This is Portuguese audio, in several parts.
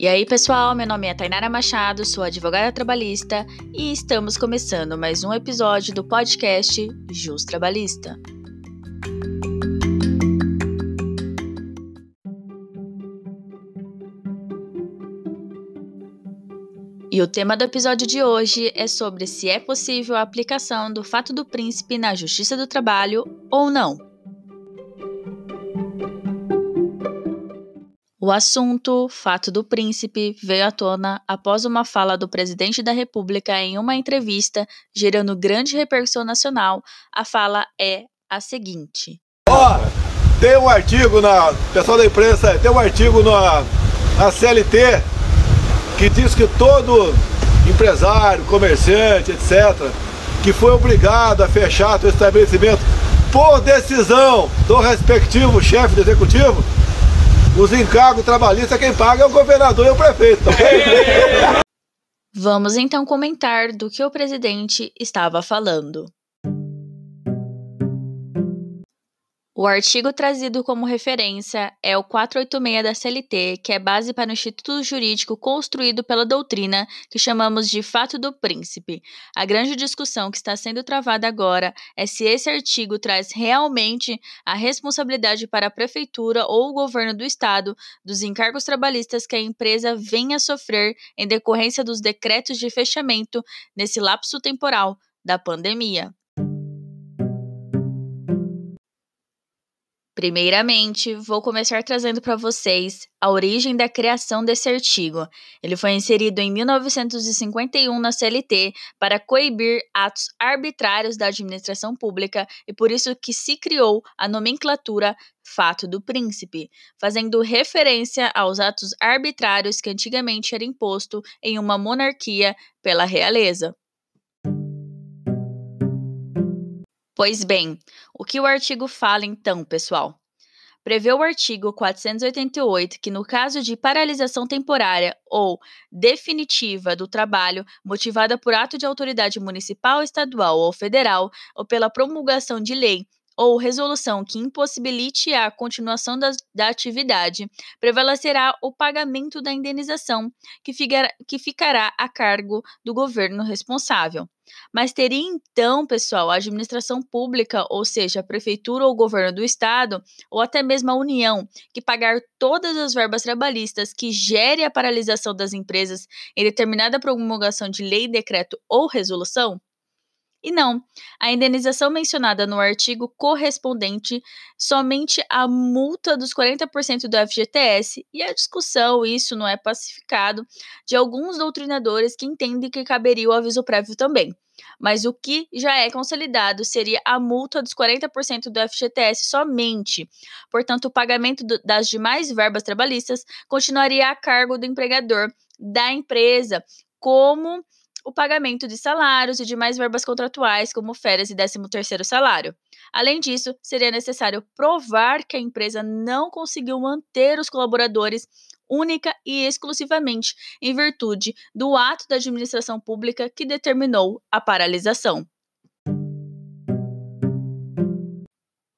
E aí, pessoal, meu nome é Tainara Machado, sou advogada trabalhista e estamos começando mais um episódio do podcast Jus Trabalhista. E o tema do episódio de hoje é sobre se é possível a aplicação do fato do príncipe na justiça do trabalho ou não. O assunto, fato do príncipe, veio à tona após uma fala do presidente da República em uma entrevista, gerando grande repercussão nacional. A fala é a seguinte: Ó, oh, tem um artigo na. Pessoal da imprensa, tem um artigo na, na CLT que diz que todo empresário, comerciante, etc., que foi obrigado a fechar seu estabelecimento por decisão do respectivo chefe do executivo os encargos trabalhistas, quem paga é o governador e o prefeito, ok? Vamos então comentar do que o presidente estava falando. O artigo trazido como referência é o 486 da CLT, que é base para o instituto jurídico construído pela doutrina que chamamos de fato do príncipe. A grande discussão que está sendo travada agora é se esse artigo traz realmente a responsabilidade para a prefeitura ou o governo do estado dos encargos trabalhistas que a empresa venha a sofrer em decorrência dos decretos de fechamento nesse lapso temporal da pandemia. Primeiramente, vou começar trazendo para vocês a origem da criação desse artigo. Ele foi inserido em 1951 na CLT para coibir atos arbitrários da administração pública e por isso que se criou a nomenclatura fato do príncipe, fazendo referência aos atos arbitrários que antigamente era imposto em uma monarquia pela realeza. Pois bem, o que o artigo fala então, pessoal? Prevê o artigo 488 que, no caso de paralisação temporária ou definitiva do trabalho, motivada por ato de autoridade municipal, estadual ou federal, ou pela promulgação de lei ou resolução que impossibilite a continuação da, da atividade, prevalecerá o pagamento da indenização, que, ficar, que ficará a cargo do governo responsável. Mas teria então, pessoal, a administração pública, ou seja, a prefeitura ou o governo do estado, ou até mesmo a União, que pagar todas as verbas trabalhistas que gere a paralisação das empresas em determinada promulgação de lei, decreto ou resolução? E não, a indenização mencionada no artigo correspondente somente à multa dos 40% do FGTS e a discussão, isso não é pacificado, de alguns doutrinadores que entendem que caberia o aviso prévio também. Mas o que já é consolidado seria a multa dos 40% do FGTS somente. Portanto, o pagamento das demais verbas trabalhistas continuaria a cargo do empregador da empresa, como o pagamento de salários e demais verbas contratuais, como férias e 13º salário. Além disso, seria necessário provar que a empresa não conseguiu manter os colaboradores única e exclusivamente em virtude do ato da administração pública que determinou a paralisação.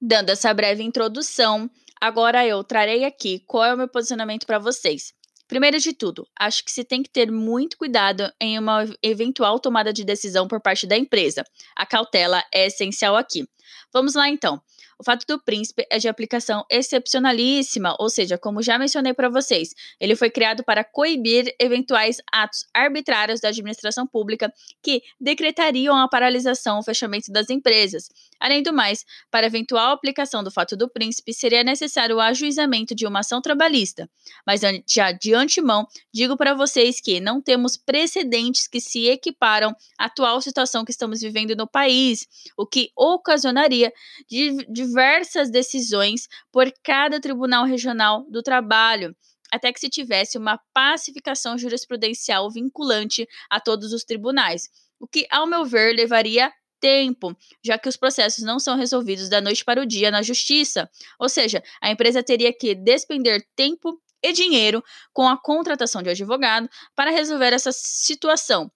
Dando essa breve introdução, agora eu trarei aqui qual é o meu posicionamento para vocês. Primeiro de tudo, acho que se tem que ter muito cuidado em uma eventual tomada de decisão por parte da empresa. A cautela é essencial aqui. Vamos lá então. O fato do príncipe é de aplicação excepcionalíssima, ou seja, como já mencionei para vocês, ele foi criado para coibir eventuais atos arbitrários da administração pública que decretariam a paralisação ou fechamento das empresas. Além do mais, para eventual aplicação do fato do príncipe, seria necessário o ajuizamento de uma ação trabalhista. Mas já de antemão, digo para vocês que não temos precedentes que se equiparam à atual situação que estamos vivendo no país, o que ocasionaria de diversas decisões por cada Tribunal Regional do Trabalho, até que se tivesse uma pacificação jurisprudencial vinculante a todos os tribunais, o que, ao meu ver, levaria tempo, já que os processos não são resolvidos da noite para o dia na justiça. Ou seja, a empresa teria que despender tempo e dinheiro com a contratação de advogado para resolver essa situação.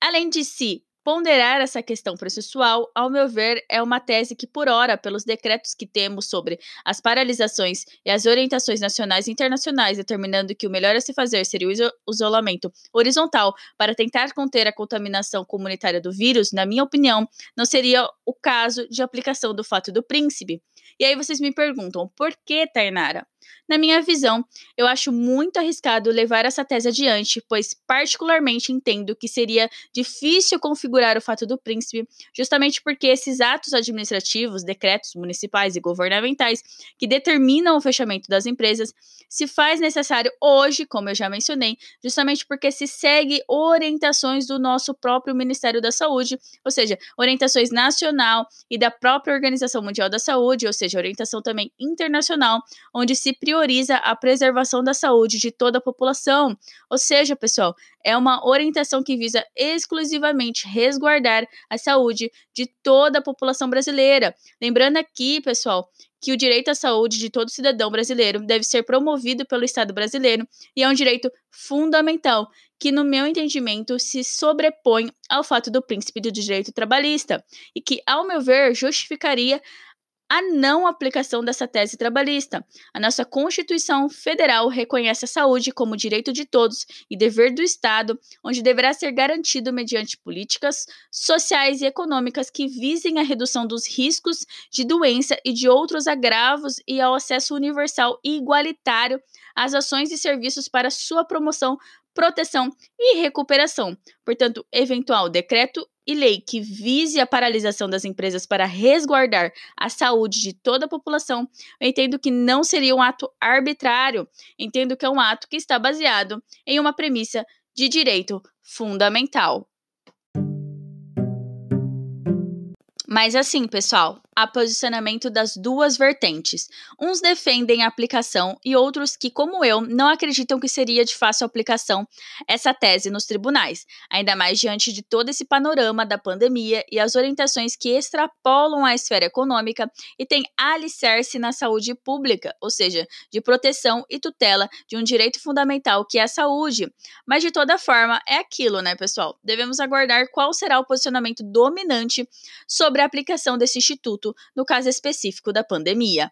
Além de se Ponderar essa questão processual, ao meu ver, é uma tese que, por ora, pelos decretos que temos sobre as paralisações e as orientações nacionais e internacionais, determinando que o melhor a se fazer seria o isolamento horizontal para tentar conter a contaminação comunitária do vírus, na minha opinião, não seria o caso de aplicação do fato do príncipe. E aí vocês me perguntam, por que, Tainara? Na minha visão, eu acho muito arriscado levar essa tese adiante, pois particularmente entendo que seria difícil configurar o fato do príncipe, justamente porque esses atos administrativos, decretos municipais e governamentais que determinam o fechamento das empresas, se faz necessário hoje, como eu já mencionei, justamente porque se segue orientações do nosso próprio Ministério da Saúde, ou seja, orientações nacional e da própria Organização Mundial da Saúde, ou seja, orientação também internacional, onde se prioriza a preservação da saúde de toda a população. Ou seja, pessoal, é uma orientação que visa exclusivamente resguardar a saúde de toda a população brasileira. Lembrando aqui, pessoal, que o direito à saúde de todo cidadão brasileiro deve ser promovido pelo Estado brasileiro e é um direito fundamental que, no meu entendimento, se sobrepõe ao fato do príncipe do direito trabalhista e que, ao meu ver, justificaria a não aplicação dessa tese trabalhista. A nossa Constituição Federal reconhece a saúde como direito de todos e dever do Estado, onde deverá ser garantido mediante políticas sociais e econômicas que visem a redução dos riscos de doença e de outros agravos e ao acesso universal e igualitário às ações e serviços para sua promoção, proteção e recuperação. Portanto, eventual decreto e lei que vise a paralisação das empresas para resguardar a saúde de toda a população, eu entendo que não seria um ato arbitrário. Entendo que é um ato que está baseado em uma premissa de direito fundamental. Mas assim, pessoal, há posicionamento das duas vertentes. Uns defendem a aplicação e outros que, como eu, não acreditam que seria de fácil aplicação essa tese nos tribunais, ainda mais diante de todo esse panorama da pandemia e as orientações que extrapolam a esfera econômica e têm alicerce na saúde pública, ou seja, de proteção e tutela de um direito fundamental que é a saúde. Mas de toda forma, é aquilo, né, pessoal? Devemos aguardar qual será o posicionamento dominante sobre sobre a aplicação desse instituto no caso específico da pandemia.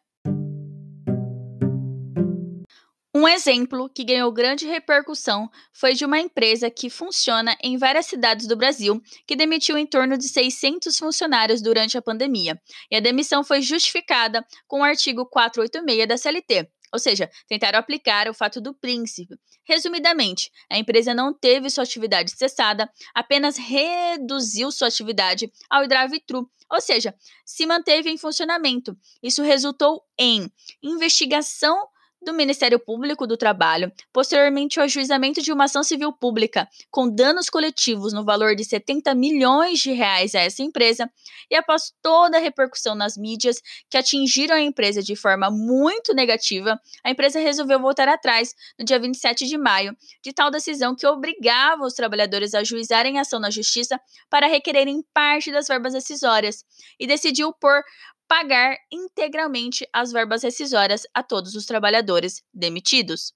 Um exemplo que ganhou grande repercussão foi de uma empresa que funciona em várias cidades do Brasil, que demitiu em torno de 600 funcionários durante a pandemia. E a demissão foi justificada com o artigo 486 da CLT, ou seja, tentaram aplicar o fato do príncipe. Resumidamente, a empresa não teve sua atividade cessada, apenas reduziu sua atividade ao drive-thru, ou seja, se manteve em funcionamento. Isso resultou em investigação do Ministério Público do Trabalho, posteriormente o ajuizamento de uma ação civil pública com danos coletivos no valor de 70 milhões de reais a essa empresa, e após toda a repercussão nas mídias que atingiram a empresa de forma muito negativa, a empresa resolveu voltar atrás no dia 27 de maio de tal decisão que obrigava os trabalhadores a ajuizarem ação na justiça para requererem parte das verbas decisórias e decidiu por pagar integralmente as verbas rescisórias a todos os trabalhadores demitidos.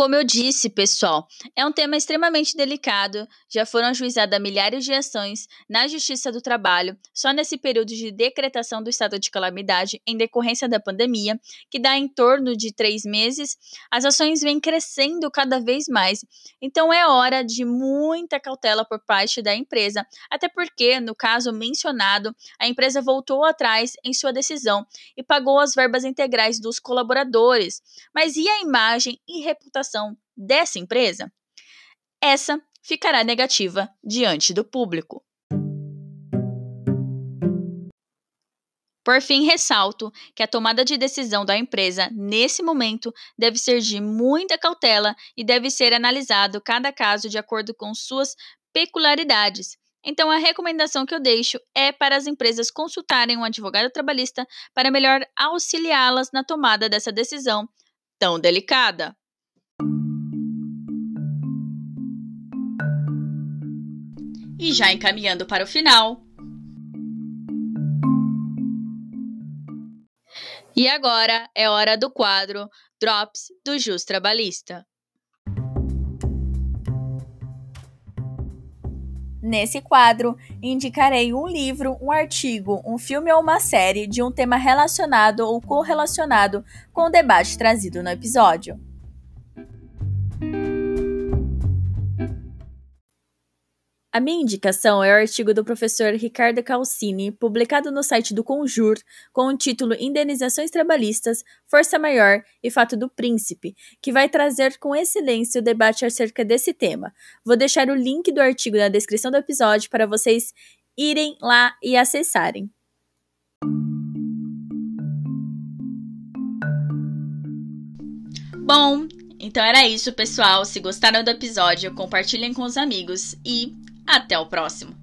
Como eu disse, pessoal, é um tema extremamente delicado. Já foram ajuizadas milhares de ações na Justiça do Trabalho só nesse período de decretação do estado de calamidade em decorrência da pandemia, que dá em torno de três meses. As ações vêm crescendo cada vez mais. Então é hora de muita cautela por parte da empresa, até porque, no caso mencionado, a empresa voltou atrás em sua decisão e pagou as verbas integrais dos colaboradores. Mas e a imagem e reputação? Reputação dessa empresa, essa ficará negativa diante do público. Por fim, ressalto que a tomada de decisão da empresa nesse momento deve ser de muita cautela e deve ser analisado cada caso de acordo com suas peculiaridades. Então, a recomendação que eu deixo é para as empresas consultarem um advogado trabalhista para melhor auxiliá-las na tomada dessa decisão tão delicada. E já encaminhando para o final. E agora é hora do quadro Drops do Jus Trabalhista. Nesse quadro, indicarei um livro, um artigo, um filme ou uma série de um tema relacionado ou correlacionado com o debate trazido no episódio. A minha indicação é o artigo do professor Ricardo Calcini, publicado no site do Conjur, com o título Indenizações Trabalhistas, Força Maior e Fato do Príncipe, que vai trazer com excelência o debate acerca desse tema. Vou deixar o link do artigo na descrição do episódio para vocês irem lá e acessarem. Bom, então era isso, pessoal. Se gostaram do episódio, compartilhem com os amigos e até o próximo!